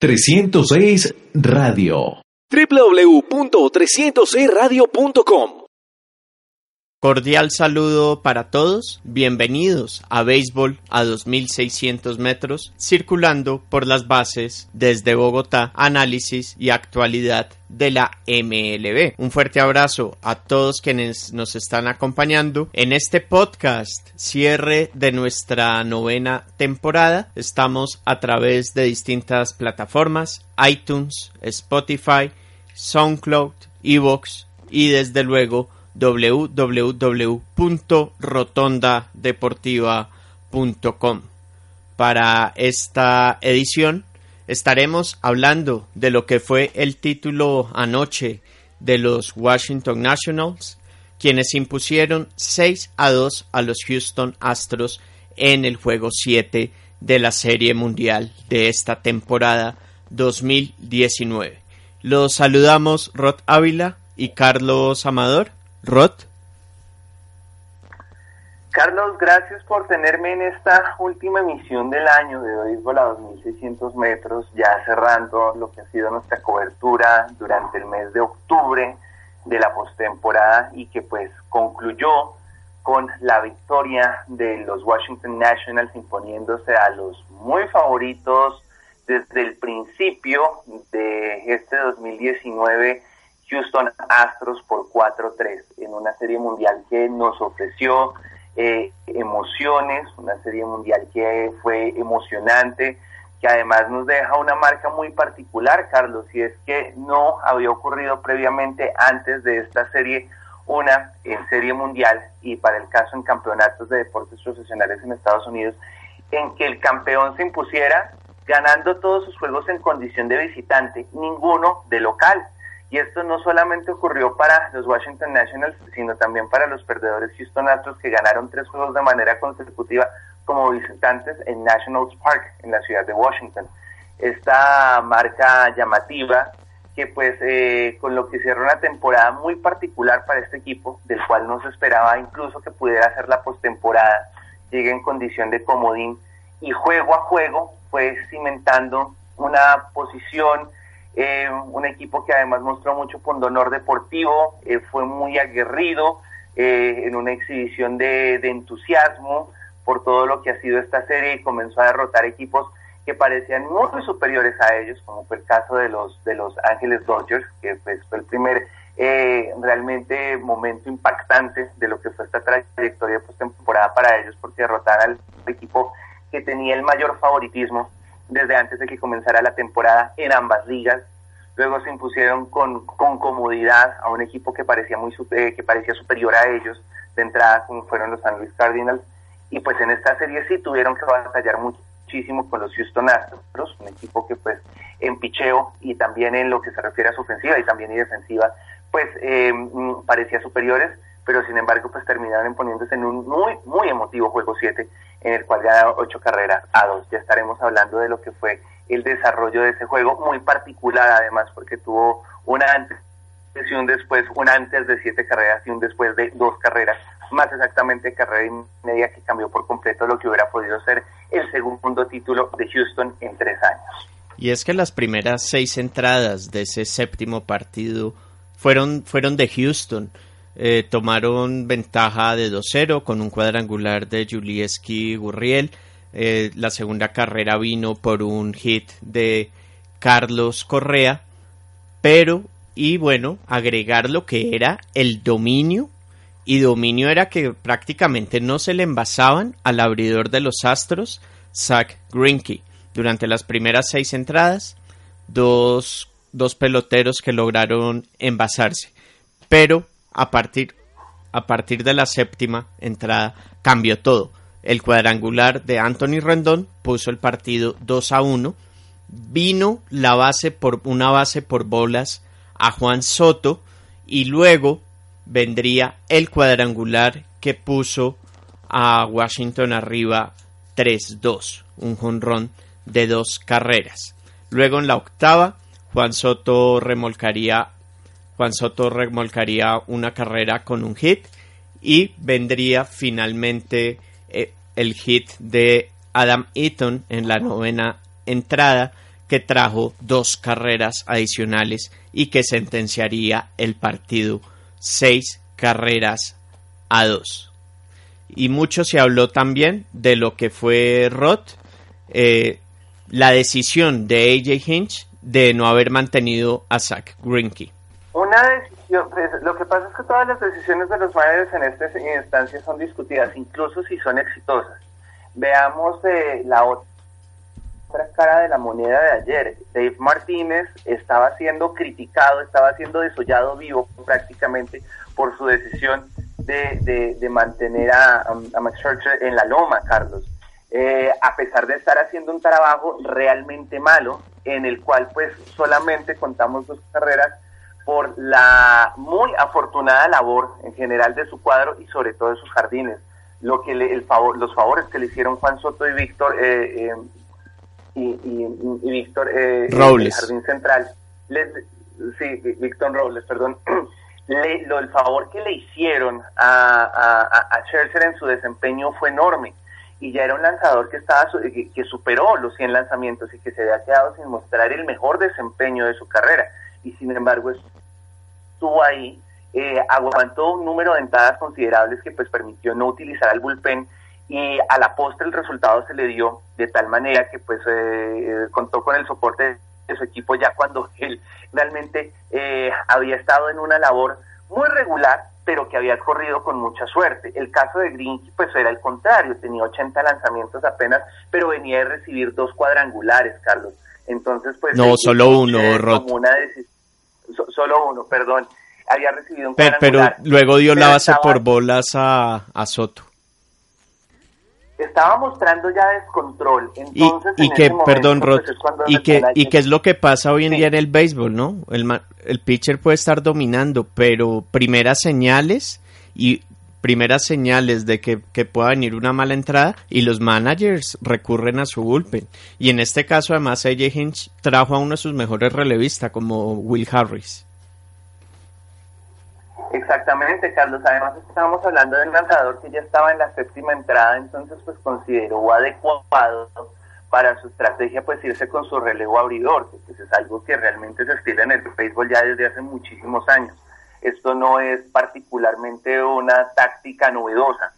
306 Radio. www.306radio.com Cordial saludo para todos, bienvenidos a Béisbol a 2600 metros, circulando por las bases desde Bogotá, análisis y actualidad de la MLB. Un fuerte abrazo a todos quienes nos están acompañando en este podcast, cierre de nuestra novena temporada. Estamos a través de distintas plataformas, iTunes, Spotify, SoundCloud, Evox y desde luego www.rotondadeportiva.com. Para esta edición estaremos hablando de lo que fue el título anoche de los Washington Nationals, quienes impusieron 6 a 2 a los Houston Astros en el juego 7 de la Serie Mundial de esta temporada 2019. Los saludamos Rod Ávila y Carlos Amador. Rod. Carlos, gracias por tenerme en esta última emisión del año de Béisbol a 2600 metros, ya cerrando lo que ha sido nuestra cobertura durante el mes de octubre de la postemporada y que pues concluyó con la victoria de los Washington Nationals imponiéndose a los muy favoritos desde el principio de este 2019 Houston Astros por 4-3 en una serie mundial que nos ofreció eh, emociones, una serie mundial que fue emocionante, que además nos deja una marca muy particular, Carlos, y es que no había ocurrido previamente antes de esta serie una en serie mundial y para el caso en campeonatos de deportes profesionales en Estados Unidos, en que el campeón se impusiera ganando todos sus juegos en condición de visitante, ninguno de local. Y esto no solamente ocurrió para los Washington Nationals, sino también para los perdedores Houston Astros que ganaron tres juegos de manera consecutiva como visitantes en Nationals Park, en la ciudad de Washington. Esta marca llamativa que pues eh, con lo que cierra una temporada muy particular para este equipo, del cual no se esperaba incluso que pudiera hacer la postemporada, llegue en condición de comodín y juego a juego fue cimentando una posición, eh, un equipo que además mostró mucho pundonor deportivo, eh, fue muy aguerrido eh, en una exhibición de, entusiasmo por todo lo que ha sido esta serie y comenzó a derrotar equipos que parecían muy superiores a ellos, como fue el caso de los de los Ángeles Dodgers, que pues, fue el primer realmente momento impactante de lo que fue esta trayectoria postemporada para ellos, porque derrotar al equipo que tenía el mayor favoritismo desde antes de que comenzara la temporada en ambas ligas. Luego se impusieron con, con comodidad a un equipo que parecía muy eh, que parecía superior a ellos de entrada, como fueron los San Luis Cardinals. Y pues en esta serie sí tuvieron que batallar muchísimo con los Houston Astros, un equipo que pues en picheo y también en lo que se refiere a su ofensiva y también y defensiva, pues eh, mm, parecía superiores pero sin embargo pues terminaron imponiéndose en un muy, muy emotivo juego 7 en el cual ganaron 8 carreras a 2. Ya estaremos hablando de lo que fue el desarrollo de ese juego, muy particular además porque tuvo una antes y un después, un antes de 7 carreras y un después de 2 carreras, más exactamente carrera y media que cambió por completo lo que hubiera podido ser el segundo título de Houston en tres años. Y es que las primeras seis entradas de ese séptimo partido fueron, fueron de Houston. Eh, tomaron ventaja de 2-0 con un cuadrangular de Julieski Gurriel. Eh, la segunda carrera vino por un hit de Carlos Correa. Pero, y bueno, agregar lo que era el dominio. Y dominio era que prácticamente no se le envasaban al abridor de los Astros, Zach Greinke. Durante las primeras seis entradas, dos, dos peloteros que lograron envasarse. Pero a partir, a partir de la séptima entrada cambió todo. El cuadrangular de Anthony Rendón puso el partido 2 a 1. vino la base por una base por bolas a Juan Soto y luego vendría el cuadrangular que puso a Washington arriba 3-2, un jonrón de dos carreras. Luego en la octava, Juan Soto remolcaría Juan Soto remolcaría una carrera con un hit y vendría finalmente eh, el hit de Adam Eaton en la novena entrada que trajo dos carreras adicionales y que sentenciaría el partido seis carreras a dos. Y mucho se habló también de lo que fue Roth, eh, la decisión de AJ Hinch de no haber mantenido a Zach Greinke. Una decisión, pues, lo que pasa es que todas las decisiones de los managers en esta instancia son discutidas, incluso si son exitosas. Veamos eh, la otra cara de la moneda de ayer. Dave Martínez estaba siendo criticado, estaba siendo desollado vivo prácticamente por su decisión de, de, mantener a, a, Max Scherzer en la loma, Carlos. Eh, a pesar de estar haciendo un trabajo realmente malo, en el cual pues solamente contamos dos carreras por la muy afortunada labor en general de su cuadro y sobre todo de sus jardines. Lo que el favor, los favores que le hicieron Juan Soto y Víctor eh, eh, y, Víctor eh, Robles. Jardín Central, sí, Víctor Robles, perdón, lo, el favor que le hicieron a, a, a Scherzer en su desempeño fue enorme y ya era un lanzador que estaba que, superó los 100 lanzamientos y que se había quedado sin mostrar el mejor desempeño de su carrera y sin embargo estuvo ahí eh, aguantó un número de entradas considerables que pues permitió no utilizar al bullpen y a la postre el resultado se le dio de tal manera que pues eh, contó con el soporte de su equipo ya cuando él realmente eh, había estado en una labor muy regular pero que había corrido con mucha suerte. El caso de Green pues era el contrario, tenía 80 lanzamientos apenas, pero venía de recibir dos cuadrangulares, Carlos. Entonces, pues... No, solo uno, solo uno, perdón. Había recibido un pero, pero luego dio la base por bolas a, a Soto estaba mostrando ya descontrol. Entonces, y, que, perdón, pues, y que, y que es lo que pasa hoy en día en el béisbol, ¿no? El, el pitcher puede estar dominando, pero primeras señales y primeras señales de que, que, pueda venir una mala entrada y los managers recurren a su bullpen. Y en este caso, además, AJ Hinch trajo a uno de sus mejores relevistas, como Will Harris. Exactamente, Carlos. Además, estábamos hablando de un lanzador que ya estaba en la séptima entrada, entonces pues consideró adecuado para su estrategia pues irse con su relevo abridor, que pues, es algo que realmente se estila en el béisbol ya desde hace muchísimos años. Esto no es particularmente una táctica novedosa.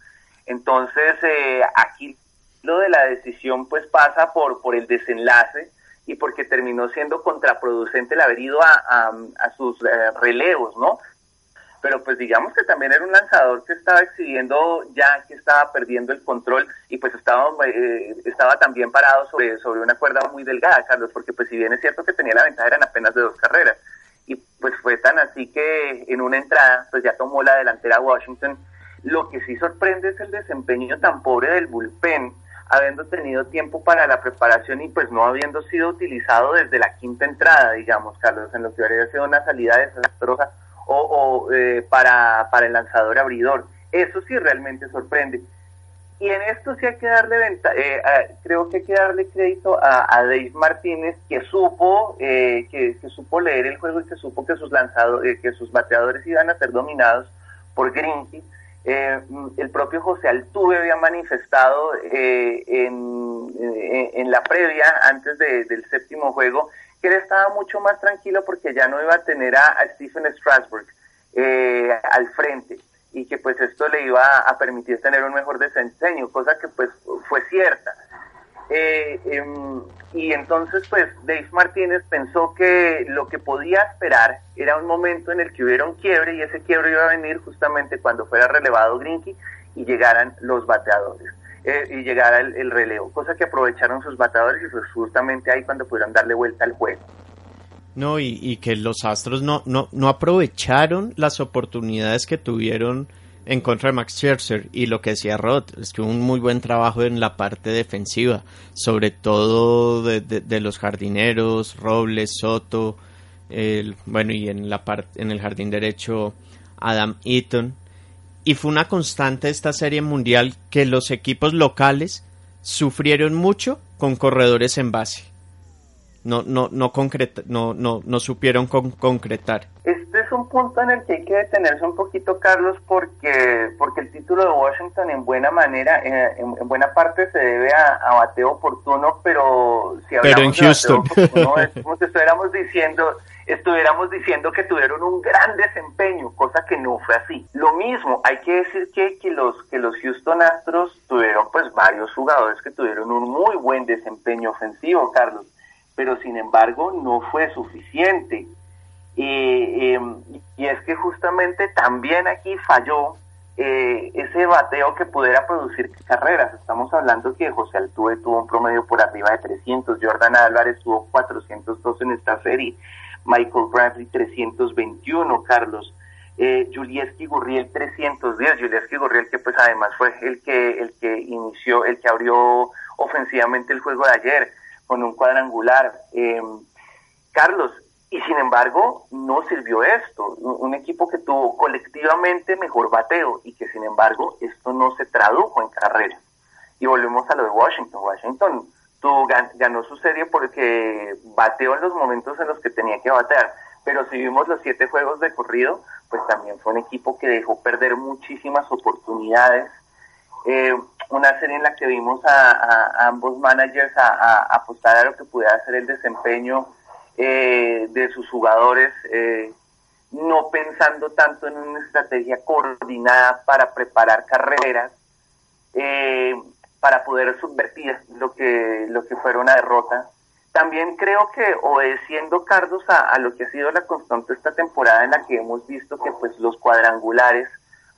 Entonces, eh, aquí lo de la decisión pues pasa por, por el desenlace y porque terminó siendo contraproducente el haber ido a, a, sus eh, relevos, ¿no? pero pues digamos que también era un lanzador que estaba exhibiendo ya que estaba perdiendo el control y pues estaba, eh, estaba también parado sobre, sobre una cuerda muy delgada, Carlos, porque pues si bien es cierto que tenía la ventaja eran apenas de dos carreras y pues fue tan así que en una entrada pues ya tomó la delantera Washington. Lo que sí sorprende es el desempeño tan pobre del bullpen, habiendo tenido tiempo para la preparación y pues no habiendo sido utilizado desde la quinta entrada, digamos, Carlos, en lo que habría sido una salida desastrosa o, eh, para, para el lanzador abridor. Eso sí realmente sorprende. Y en esto sí hay que darle venta, eh, creo que hay que darle crédito a, a Dave Martínez que supo eh, que, supo leer el juego y que supo que sus lanzadores, que sus bateadores iban a ser dominados por Grinky. el propio José Altuve había manifestado en, en, la previa, antes del séptimo juego, que él estaba mucho más tranquilo porque ya no iba a tener a, Stephen Strasburg eh, al frente y que pues esto le iba a permitir tener un mejor desempeño, cosa que pues fue cierta. Eh, em, y entonces pues Dave Martínez pensó que lo que podía esperar era un momento en el que hubiera un quiebre y ese quiebre iba a venir justamente cuando fuera relevado Grinky y llegaran los bateadores. Eh, y llegara el, relevo, cosa que aprovecharon sus bateadores y fue justamente ahí cuando pudieron darle vuelta al juego. No, y, que los Astros no, no, no aprovecharon las oportunidades que tuvieron en contra de Max Scherzer y lo que decía Rod es que un muy buen trabajo en la parte defensiva, sobre todo de, los jardineros, Robles, Soto, el, bueno y en la parte en el jardín derecho Adam Eaton y fue una constante esta serie mundial que los equipos locales sufrieron mucho con corredores en base. No, no, no, concreta, no, no, no supieron concretar. Este es un punto en el que hay que detenerse un poquito, Carlos, porque, porque el título de Washington en buena manera, eh, en, buena parte se debe a, bateo oportuno, pero si hablamos pero en Houston. es como si estuviéramos diciendo, estuviéramos diciendo que tuvieron un gran desempeño, cosa que no fue así. Lo mismo, hay que decir que, que, los, que los Houston Astros tuvieron pues varios jugadores que tuvieron un muy buen desempeño ofensivo, Carlos, pero sin embargo no fue suficiente. Em, y es que justamente también aquí falló eh, ese bateo que pudiera producir carreras. Estamos hablando que José Altuve tuvo un promedio por arriba de 300, Jordan Álvarez tuvo 402 en esta serie, Michael Bradley 321, Carlos. Eh, Julieski Gurriel 310, Julieski Gurriel que pues además fue el que el que inició, el que abrió ofensivamente el juego de ayer con un cuadrangular. Eh, Carlos, y sin embargo no sirvió esto, un equipo que tuvo colectivamente mejor bateo y que sin embargo esto no se tradujo en carreras. Y volvemos a lo de Washington. Washington ganó su serie porque bateó en los momentos en los que tenía que batear. Pero si vimos los siete juegos de corrido, pues también fue un equipo que dejó perder muchísimas oportunidades. Eh, una serie en la que vimos a, ambos managers a, apostar a lo que pudiera ser el desempeño eh, de sus jugadores, eh, no pensando tanto en una estrategia coordinada para preparar carreras, para poder subvertir lo que, lo que fuera una derrota. También creo que obedeciendo Carlos a, lo que ha sido la constante esta temporada en la que hemos visto que pues los cuadrangulares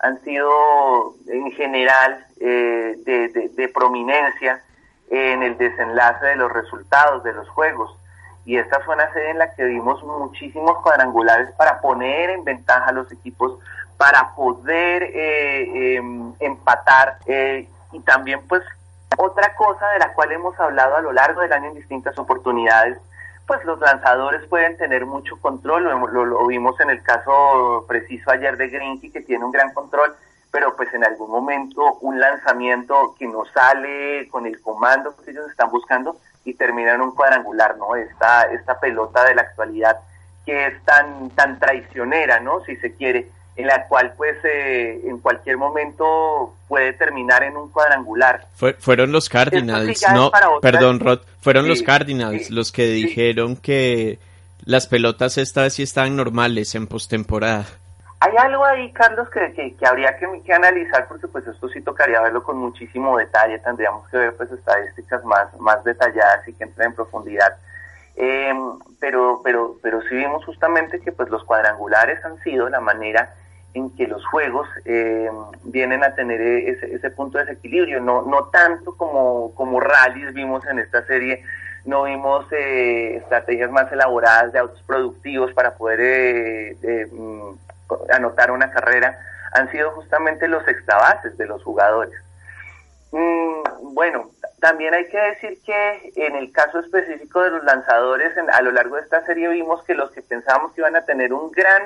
han sido en general eh, de, prominencia en el desenlace de los resultados de los juegos. Y esta fue una serie en la que vimos muchísimos cuadrangulares para poner en ventaja a los equipos, para poder eh, em, empatar eh, y también pues otra cosa de la cual hemos hablado a lo largo del año en distintas oportunidades, pues los lanzadores pueden tener mucho control, lo, vimos en el caso preciso ayer de Grinky que tiene un gran control, pero pues en algún momento un lanzamiento que no sale con el comando que ellos están buscando y termina en un cuadrangular, ¿no? Esta, esta pelota de la actualidad que es tan, tan traicionera, ¿no? Si se quiere, en la cual pues eh, en cualquier momento puede terminar en un cuadrangular. fueron los Cardinals, no, perdón Rod, fueron los Cardinals los que dijeron que las pelotas esta vez sí estaban normales en postemporada. Hay algo ahí, Carlos, que, que, habría que, que, analizar porque pues esto sí tocaría verlo con muchísimo detalle, tendríamos que ver pues estadísticas más, más detalladas y que entren en profundidad. Eh, pero, pero, pero sí vimos justamente que pues los cuadrangulares han sido la manera en que los juegos eh, vienen a tener ese, punto de desequilibrio, no, no tanto como, como rallies vimos en esta serie, no vimos eh, estrategias más elaboradas de autos productivos para poder eh, mm, anotar una carrera, han sido justamente los extrabases de los jugadores. Mm, bueno, también hay que decir que en el caso específico de los lanzadores, a lo largo de esta serie vimos que los que pensábamos que iban a tener un gran,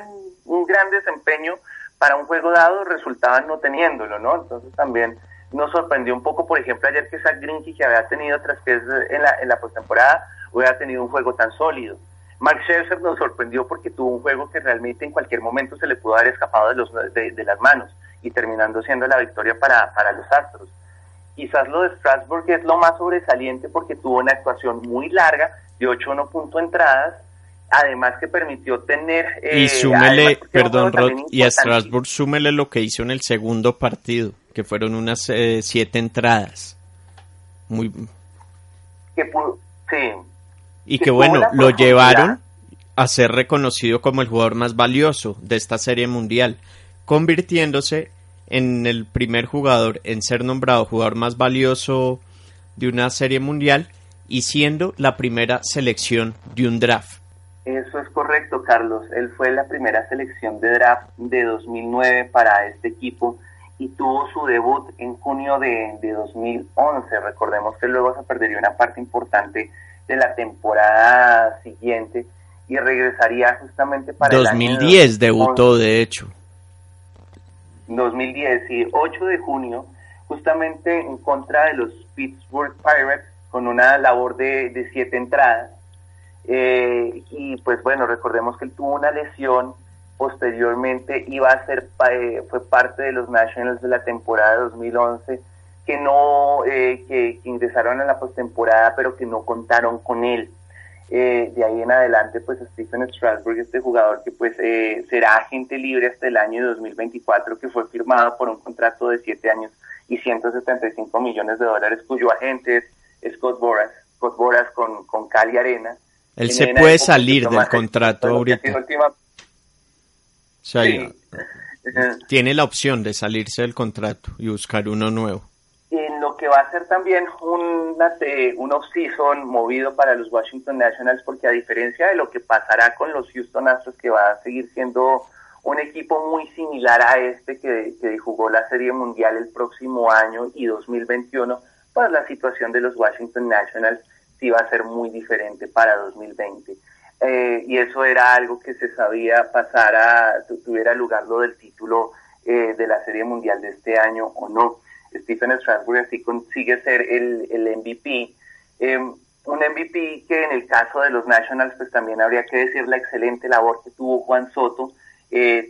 un gran desempeño para un juego dado resultaban no teniéndolo, ¿no? Entonces también nos sorprendió un poco, por ejemplo, ayer que Zach Greinke, que había tenido tras que en la, en la postemporada, hubiera tenido un juego tan sólido. Mark Scherzer nos sorprendió porque tuvo un juego que realmente en cualquier momento se le pudo haber escapado de, los, de, las manos y terminando siendo la victoria para, para los Astros. Quizás lo de Strasbourg es lo más sobresaliente porque tuvo una actuación muy larga de 8-1 punto entradas además que permitió tener... y eh, súmele, perdón Rod, y a Strasbourg súmele lo que hizo en el segundo partido, que fueron unas eh, siete entradas. Muy... Que sí. Y que, bueno, lo llevaron a ser reconocido como el jugador más valioso de esta serie mundial, convirtiéndose en el primer jugador en ser nombrado jugador más valioso de una serie mundial y siendo la primera selección de un draft. Eso es correcto, Carlos. Él fue la primera selección de draft de 2009 para este equipo y tuvo su debut en junio de, 2011. Recordemos que luego se perdería una parte importante de la temporada siguiente y regresaría justamente para 2010 debutó de hecho 2010 y 8 de junio justamente en contra de los Pittsburgh Pirates con una labor de, de siete entradas. Eh, y pues bueno recordemos que él tuvo una lesión posteriormente iba a ser eh, fue parte de los Nationals de la temporada 2011 que no eh, que, ingresaron a la postemporada pero que no contaron con él eh, de ahí en adelante pues Stephen Strasburg este jugador que pues será agente libre hasta el año 2024 que fue firmado por un contrato de 7 años y 175 millones de dólares cuyo agente es Scott Boras Scott Boras con, con Cali Arena. Él se puede salir del contrato ahorita. tiene la opción de salirse del contrato y buscar uno nuevo. En lo que va a ser también una, un off-season movido para los Washington Nationals, porque a diferencia de lo que pasará con los Houston Astros, que va a seguir siendo un equipo muy similar a este que, que jugó la Serie Mundial el próximo año y 2021, pues la situación de los Washington Nationals sí va a ser muy diferente para 2020. Eh, y eso era algo que se sabía pasar a, tuviera lugar lo del título eh, de la Serie Mundial de este año o no. Stephen Strasburg así consigue ser el, el MVP. Eh, un MVP que en el caso de los Nationals, pues también habría que decir la excelente labor que tuvo Juan Soto,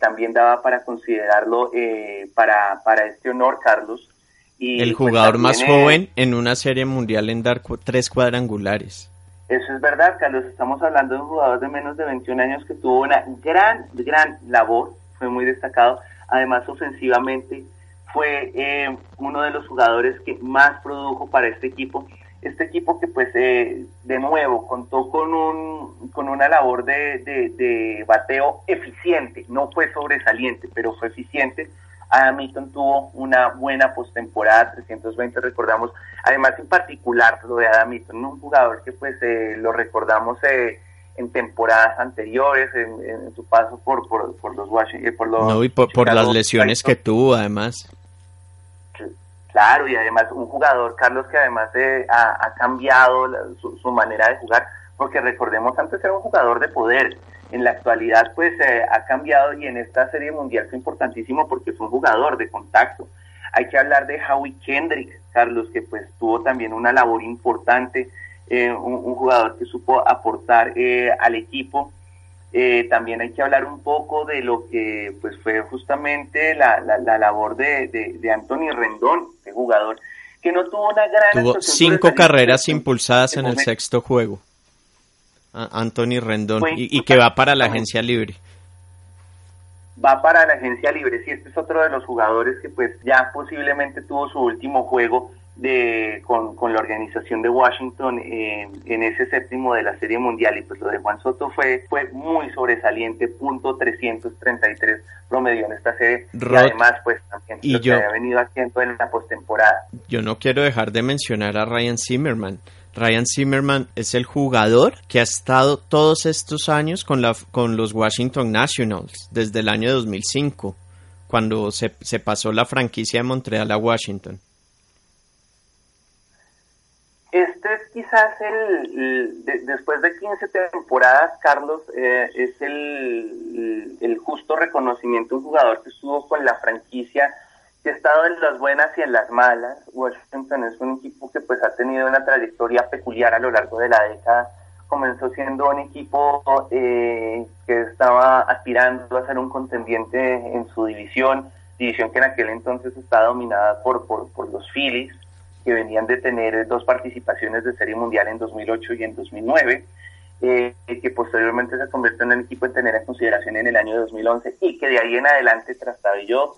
también daba para considerarlo para, para este honor, Carlos. Y, el pues, jugador más joven en una serie mundial en dar tres cuadrangulares. Eso es verdad, Carlos. Estamos hablando de un jugador de menos de 21 años que tuvo una gran, gran labor, fue muy destacado. Además, ofensivamente, fue eh, uno de los jugadores que más produjo para este equipo. Este equipo que, pues, eh, de nuevo, contó con, un, con una labor de, de bateo eficiente. No fue sobresaliente, pero fue eficiente Adam Eaton tuvo una buena postemporada, 320 recordamos, además en particular lo de Adam Eaton, un jugador que pues eh, lo recordamos eh, en temporadas anteriores, en, su paso por, por, los Washington, por los no, y por, las lesiones que tuvo además. Claro, y además un jugador, Carlos, que además ha, cambiado su, su manera de jugar, porque recordemos antes era un jugador de poder, en la actualidad pues eh, ha cambiado y en esta serie mundial fue importantísimo porque es un jugador de contacto. Hay que hablar de Howie Kendrick, Carlos, que pues tuvo también una labor importante, eh, un, jugador que supo aportar eh, al equipo. También hay que hablar un poco de lo que pues fue justamente la, la, labor de, de, Anthony Rendón, este jugador que no tuvo una gran... Tuvo cinco carreras impulsadas en el sexto juego. Anthony Rendón, y, que va para la agencia libre. Va para la agencia libre, sí, este es otro de los jugadores que pues ya posiblemente tuvo su último juego de con, la organización de Washington en ese séptimo de la Serie Mundial y pues lo de Juan Soto fue, fue muy sobresaliente, punto 333 promedio en esta serie y además pues también y lo yo, que había venido haciendo en la postemporada. Yo no quiero dejar de mencionar a Ryan Zimmerman Ryan Zimmerman es el jugador que ha estado todos estos años con, la, con los Washington Nationals, desde el año 2005, cuando se, pasó la franquicia de Montreal a Washington. Este es quizás el, después de 15 temporadas, Carlos, eh, es el, el, justo reconocimiento, un jugador que estuvo con la franquicia que ha estado en las buenas y en las malas. Washington es un equipo que pues ha tenido una trayectoria peculiar a lo largo de la década. Comenzó siendo un equipo eh, que estaba aspirando a ser un contendiente en su división, división que en aquel entonces estaba dominada por, por, por los Phillies, que venían de tener dos participaciones de Serie Mundial en 2008 y en 2009. Eh, que posteriormente se convirtió en el equipo en tener en consideración en el año 2011 y que de ahí en adelante trastabilló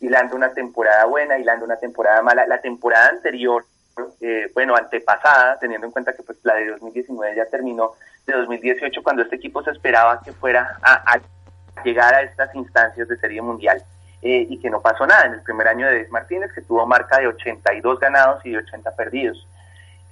hilando una temporada buena, hilando una temporada mala. La temporada anterior, eh, bueno, antepasada, teniendo en cuenta que pues la de 2019 ya terminó, de 2018, cuando este equipo se esperaba que fuera a, llegar a estas instancias de Serie Mundial. Eh, y que no pasó nada en el primer año de Dave Martínez, que tuvo marca de 82 ganados y de 80 perdidos.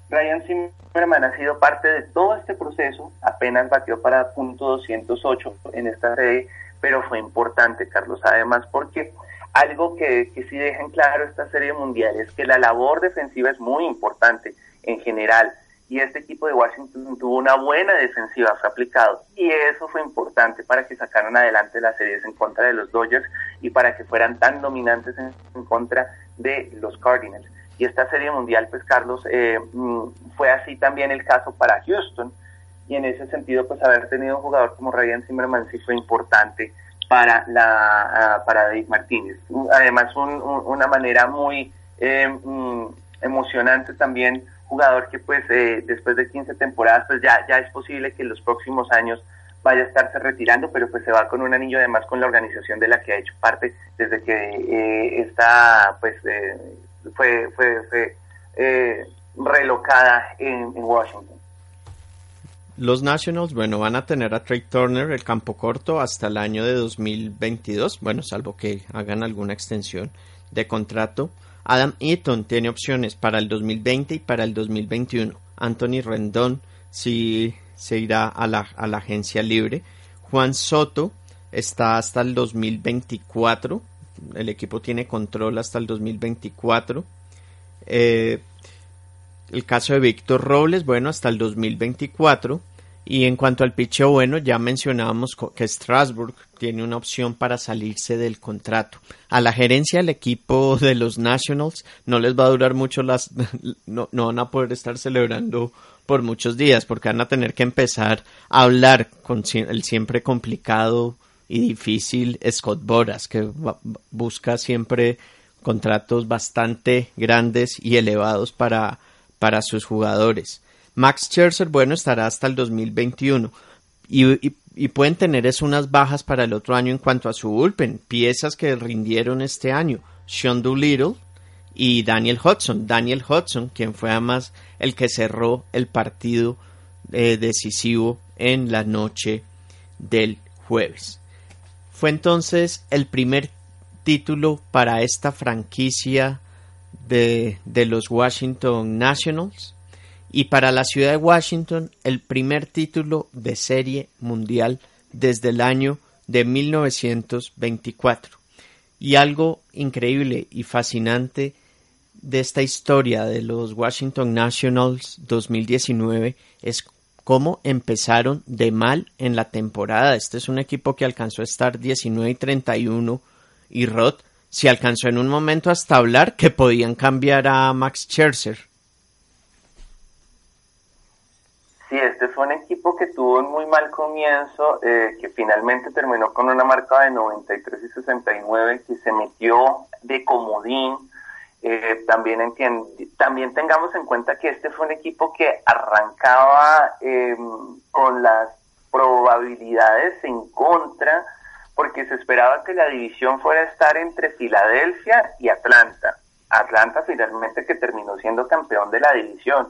Ryan Zimmerman ha sido parte de todo este proceso, apenas batió para punto 208 en esta serie, pero fue importante, Carlos, además porque algo que, que sí deja en claro esta serie mundial es que la labor defensiva es muy importante en general y este equipo de Washington tuvo una buena defensiva, fue aplicado, y eso fue importante para que sacaran adelante las series en contra de los Dodgers y para que fueran tan dominantes en, contra de los Cardinals. Y esta serie mundial, pues Carlos, eh, mm, fue así también el caso para Houston, y en ese sentido, pues haber tenido un jugador como Ryan Zimmerman sí fue importante para la ah, para Dave Martínez. Además, una manera muy eh, mm, emocionante también jugador que pues eh, después de 15 temporadas pues ya, ya es posible que en los próximos años vaya a estarse retirando, pero pues se va con un anillo además con la organización de la que ha hecho parte desde que eh, está pues eh, fue, fue, fue relocada en, Washington. Los Nationals, bueno, van a tener a Trey Turner el campo corto hasta el año de 2022, bueno, salvo que hagan alguna extensión de contrato. Adam Eaton tiene opciones para el 2020 y para el 2021. Anthony Rendón sí se irá a la, agencia libre. Juan Soto está hasta el 2024. El equipo tiene control hasta el 2024. Eh, el caso de Víctor Robles, bueno, hasta el 2024. Y en cuanto al picheo, bueno, ya mencionábamos que Strasbourg tiene una opción para salirse del contrato. A la gerencia del equipo de los Nationals no les va a durar mucho las... no, no van a poder estar celebrando por muchos días porque van a tener que empezar a hablar con el siempre complicado y difícil Scott Boras, que busca siempre contratos bastante grandes y elevados para, para sus jugadores. Max Scherzer, bueno, estará hasta el 2021. Y, y, pueden tener es unas bajas para el otro año en cuanto a su bullpen. Piezas que rindieron este año. Sean Doolittle y Daniel Hudson. Daniel Hudson, quien fue además el que cerró el partido eh, decisivo en la noche del jueves. Fue entonces el primer título para esta franquicia de, de los Washington Nationals y para la ciudad de Washington el primer título de serie mundial desde el año de 1924. Y algo increíble y fascinante de esta historia de los Washington Nationals 2019 es cómo empezaron de mal en la temporada. Este es un equipo que alcanzó a estar 19 y 31 y Rod se alcanzó en un momento hasta hablar que podían cambiar a Max Scherzer. Sí, este fue un equipo que tuvo un muy mal comienzo, eh, que finalmente terminó con una marca de 93 y 69, que se metió de comodín. Eh, también, también tengamos en cuenta que este fue un equipo que arrancaba em, con las probabilidades en contra, porque se esperaba que la división fuera a estar entre Filadelfia y Atlanta. Atlanta finalmente que terminó siendo campeón de la división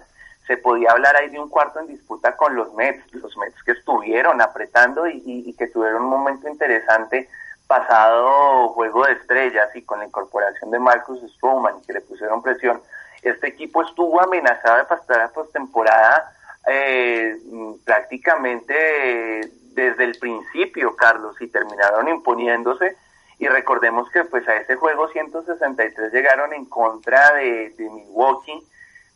se podía hablar ahí de un cuarto en disputa con los Mets, los Mets que estuvieron apretando y, que tuvieron un momento interesante pasado juego de estrellas y con la incorporación de Marcus Stroman que le pusieron presión. Este equipo estuvo amenazado de pasar a postemporada eh, prácticamente desde el principio, Carlos, y terminaron imponiéndose. Y recordemos que pues a ese juego 163 llegaron en contra de, de Milwaukee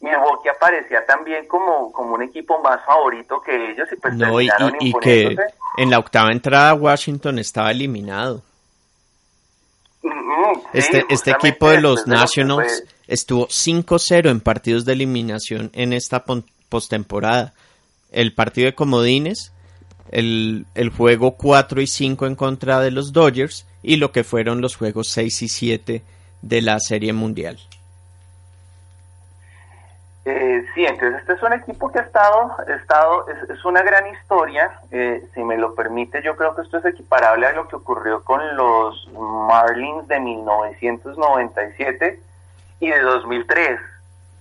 Milwaukee aparecía también como, como un equipo más favorito que ellos y pues no, y, que en la octava entrada Washington estaba eliminado. este este equipo de los Nationals estuvo 5-0 en partidos de eliminación en esta postemporada. El partido de comodines, el, el juego 4 y 5 en contra de los Dodgers y lo que fueron los juegos 6 y 7 de la Serie Mundial. Eh, sí, entonces este es un equipo que ha estado, estado es, una gran historia, eh, si me lo permite, yo creo que esto es equiparable a lo que ocurrió con los Marlins de 1997 y de 2003.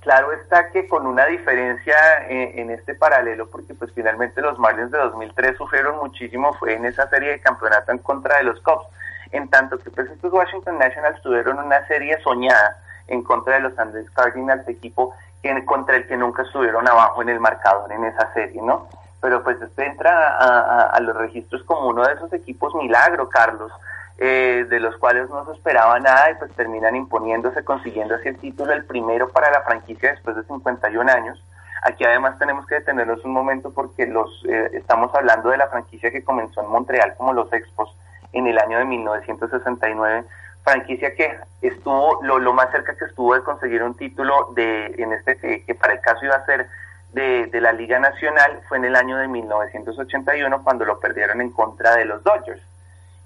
Claro está que con una diferencia eh, en, este paralelo, porque pues finalmente los Marlins de 2003 sufrieron muchísimo, fue en esa serie de campeonato en contra de los Cubs, en tanto que pues estos Washington Nationals tuvieron una serie soñada en contra de los Andes Cardinals, equipo contra el que nunca estuvieron abajo en el marcador en esa serie, ¿no? Pero pues este entra a, los registros como uno de esos equipos milagro, Carlos. eh, de los cuales no se esperaba nada y pues terminan imponiéndose, consiguiendo así el título, el primero para la franquicia después de 51 años. Aquí además tenemos que detenernos un momento porque los eh, estamos hablando de la franquicia que comenzó en Montreal como los Expos en el año de 1969, franquicia que estuvo lo, lo más cerca que estuvo de conseguir un título de en este que, para el caso iba a ser de, de, la Liga Nacional fue en el año de 1981 cuando lo perdieron en contra de los Dodgers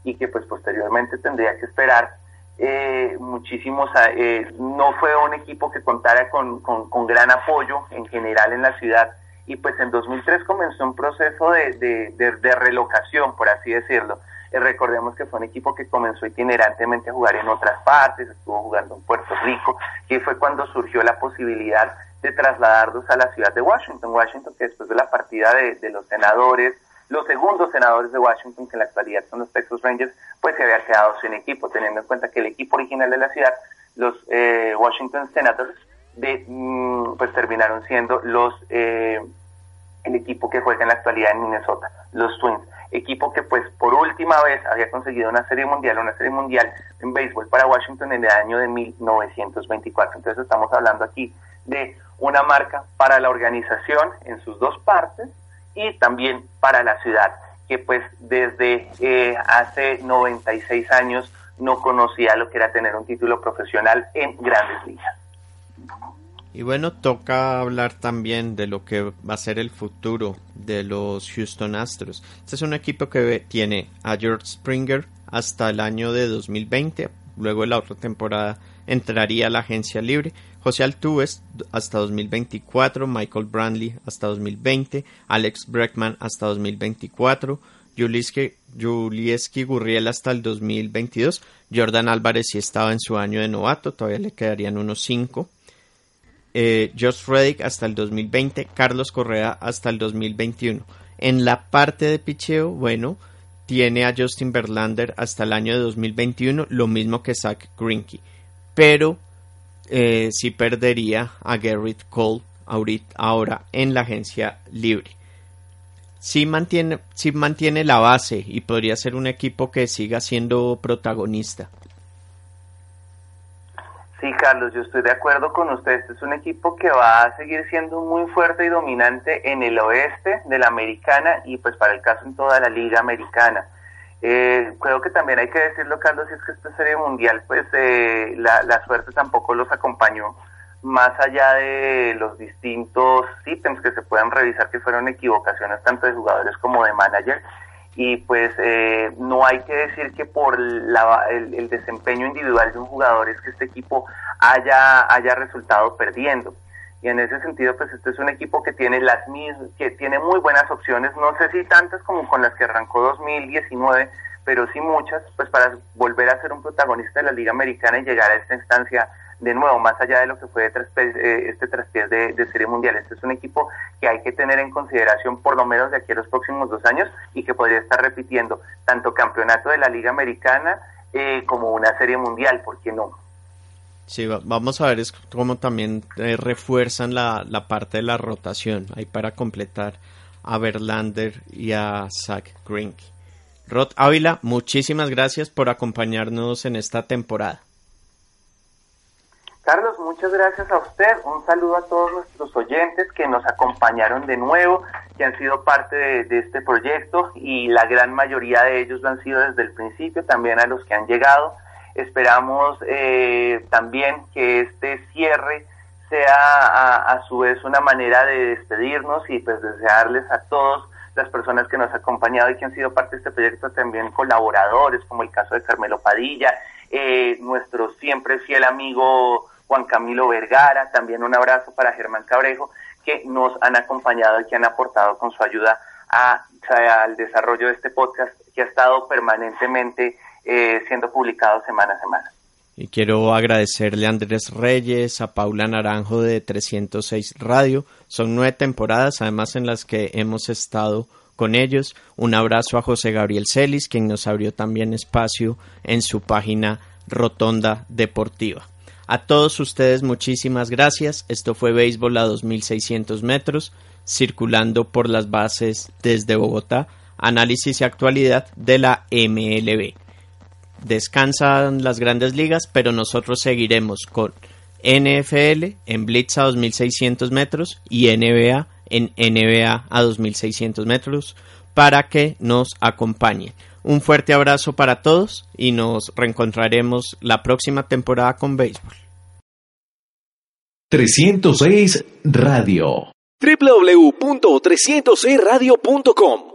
y que pues posteriormente tendría que esperar eh, muchísimos, eh, no fue un equipo que contara con, con, gran apoyo en general en la ciudad y pues en 2003 comenzó un proceso de, de, relocación, por así decirlo. Eh, recordemos que fue un equipo que comenzó itinerantemente a jugar en otras partes, estuvo jugando en Puerto Rico, y fue cuando surgió la posibilidad de trasladarlos a la ciudad de Washington. Washington, que después de la partida de, de los senadores, los segundos senadores de Washington, que en la actualidad son los Texas Rangers, pues se había quedado sin equipo, teniendo en cuenta que el equipo original de la ciudad, los eh, Washington Senators, de, mm, pues terminaron siendo los eh, el equipo que juega en la actualidad en Minnesota, los Twins, equipo que pues por última vez había conseguido una serie mundial, una serie mundial en béisbol para Washington en el año de 1924. Entonces estamos hablando aquí de una marca para la organización en sus dos partes, y también para la ciudad, que pues desde eh, hace 96 años no conocía lo que era tener un título profesional en grandes ligas. Y bueno, toca hablar también de lo que va a ser el futuro de los Houston Astros. Este es un equipo que tiene a George Springer hasta el año de 2020, luego la otra temporada entraría a la agencia libre. José Altuve hasta 2024, Michael Brandley hasta 2020, Alex Breckman hasta 2024, Julieski Gurriel hasta el 2022, Jordan Álvarez si estaba en su año de novato, todavía le quedarían unos 5. Eh, Josh Reddick hasta el 2020, Carlos Correa hasta el 2021. En la parte de picheo, bueno, tiene a Justin Verlander hasta el año de 2021, lo mismo que Zach Greinke pero eh, sí perdería a Garrett Cole ahora en la agencia libre. Sí mantiene, sí mantiene la base y podría ser un equipo que siga siendo protagonista. Sí, Carlos, yo estoy de acuerdo con usted. Este es un equipo que va a seguir siendo muy fuerte y dominante en el oeste de la americana y pues para el caso en toda la liga americana. Eh, creo que también hay que decirlo, Carlos, si es que esta serie mundial, pues eh, la, la, suerte tampoco los acompañó, más allá de los distintos ítems que se puedan revisar que fueron equivocaciones tanto de jugadores como de manager. Y pues eh, no hay que decir que por la, el, el, desempeño individual de un jugador es que este equipo haya, haya resultado perdiendo. Y en ese sentido pues este es un equipo que tiene las mismas que tiene muy buenas opciones no sé si tantas como con las que arrancó 2019 pero sí muchas pues para volver a ser un protagonista de la liga americana y llegar a esta instancia de nuevo más allá de lo que fue eh, este traspiés de, de serie mundial este es un equipo que hay que tener en consideración por lo menos de aquí a los próximos dos años y que podría estar repitiendo tanto campeonato de la liga americana eh, como una serie mundial ¿por qué no? Sí, vamos a ver es cómo también eh, refuerzan la, la, parte de la rotación ahí para completar a Verlander y a Zach Greinke. Rod Ávila, muchísimas gracias por acompañarnos en esta temporada. Carlos, muchas gracias a usted. Un saludo a todos nuestros oyentes que nos acompañaron de nuevo, que han sido parte de, este proyecto y la gran mayoría de ellos lo han sido desde el principio, también a los que han llegado. Esperamos eh, también que este cierre sea a, su vez una manera de despedirnos y pues desearles a todos las personas que nos han acompañado y que han sido parte de este proyecto, también colaboradores, como el caso de Carmelo Padilla, eh, nuestro siempre fiel amigo Juan Camilo Vergara, también un abrazo para Germán Cabrejo, que nos han acompañado y que han aportado con su ayuda a, al desarrollo de este podcast que ha estado permanentemente eh, siendo publicado semana a semana. Y quiero agradecerle a Andrés Reyes, a Paula Naranjo de 306 Radio. Son nueve temporadas, además en las que hemos estado con ellos. Un abrazo a José Gabriel Celis, quien nos abrió también espacio en su página Rotonda Deportiva. A todos ustedes muchísimas gracias. Esto fue Béisbol a 2600 metros, circulando por las bases desde Bogotá, análisis y actualidad de la MLB. descansan las grandes ligas, pero nosotros seguiremos con NFL en Blitz a 2600 metros y NBA en NBA a 2600 metros para que nos acompañen. Un fuerte abrazo para todos y nos reencontraremos la próxima temporada con béisbol. 306 Radio. www.306radio.com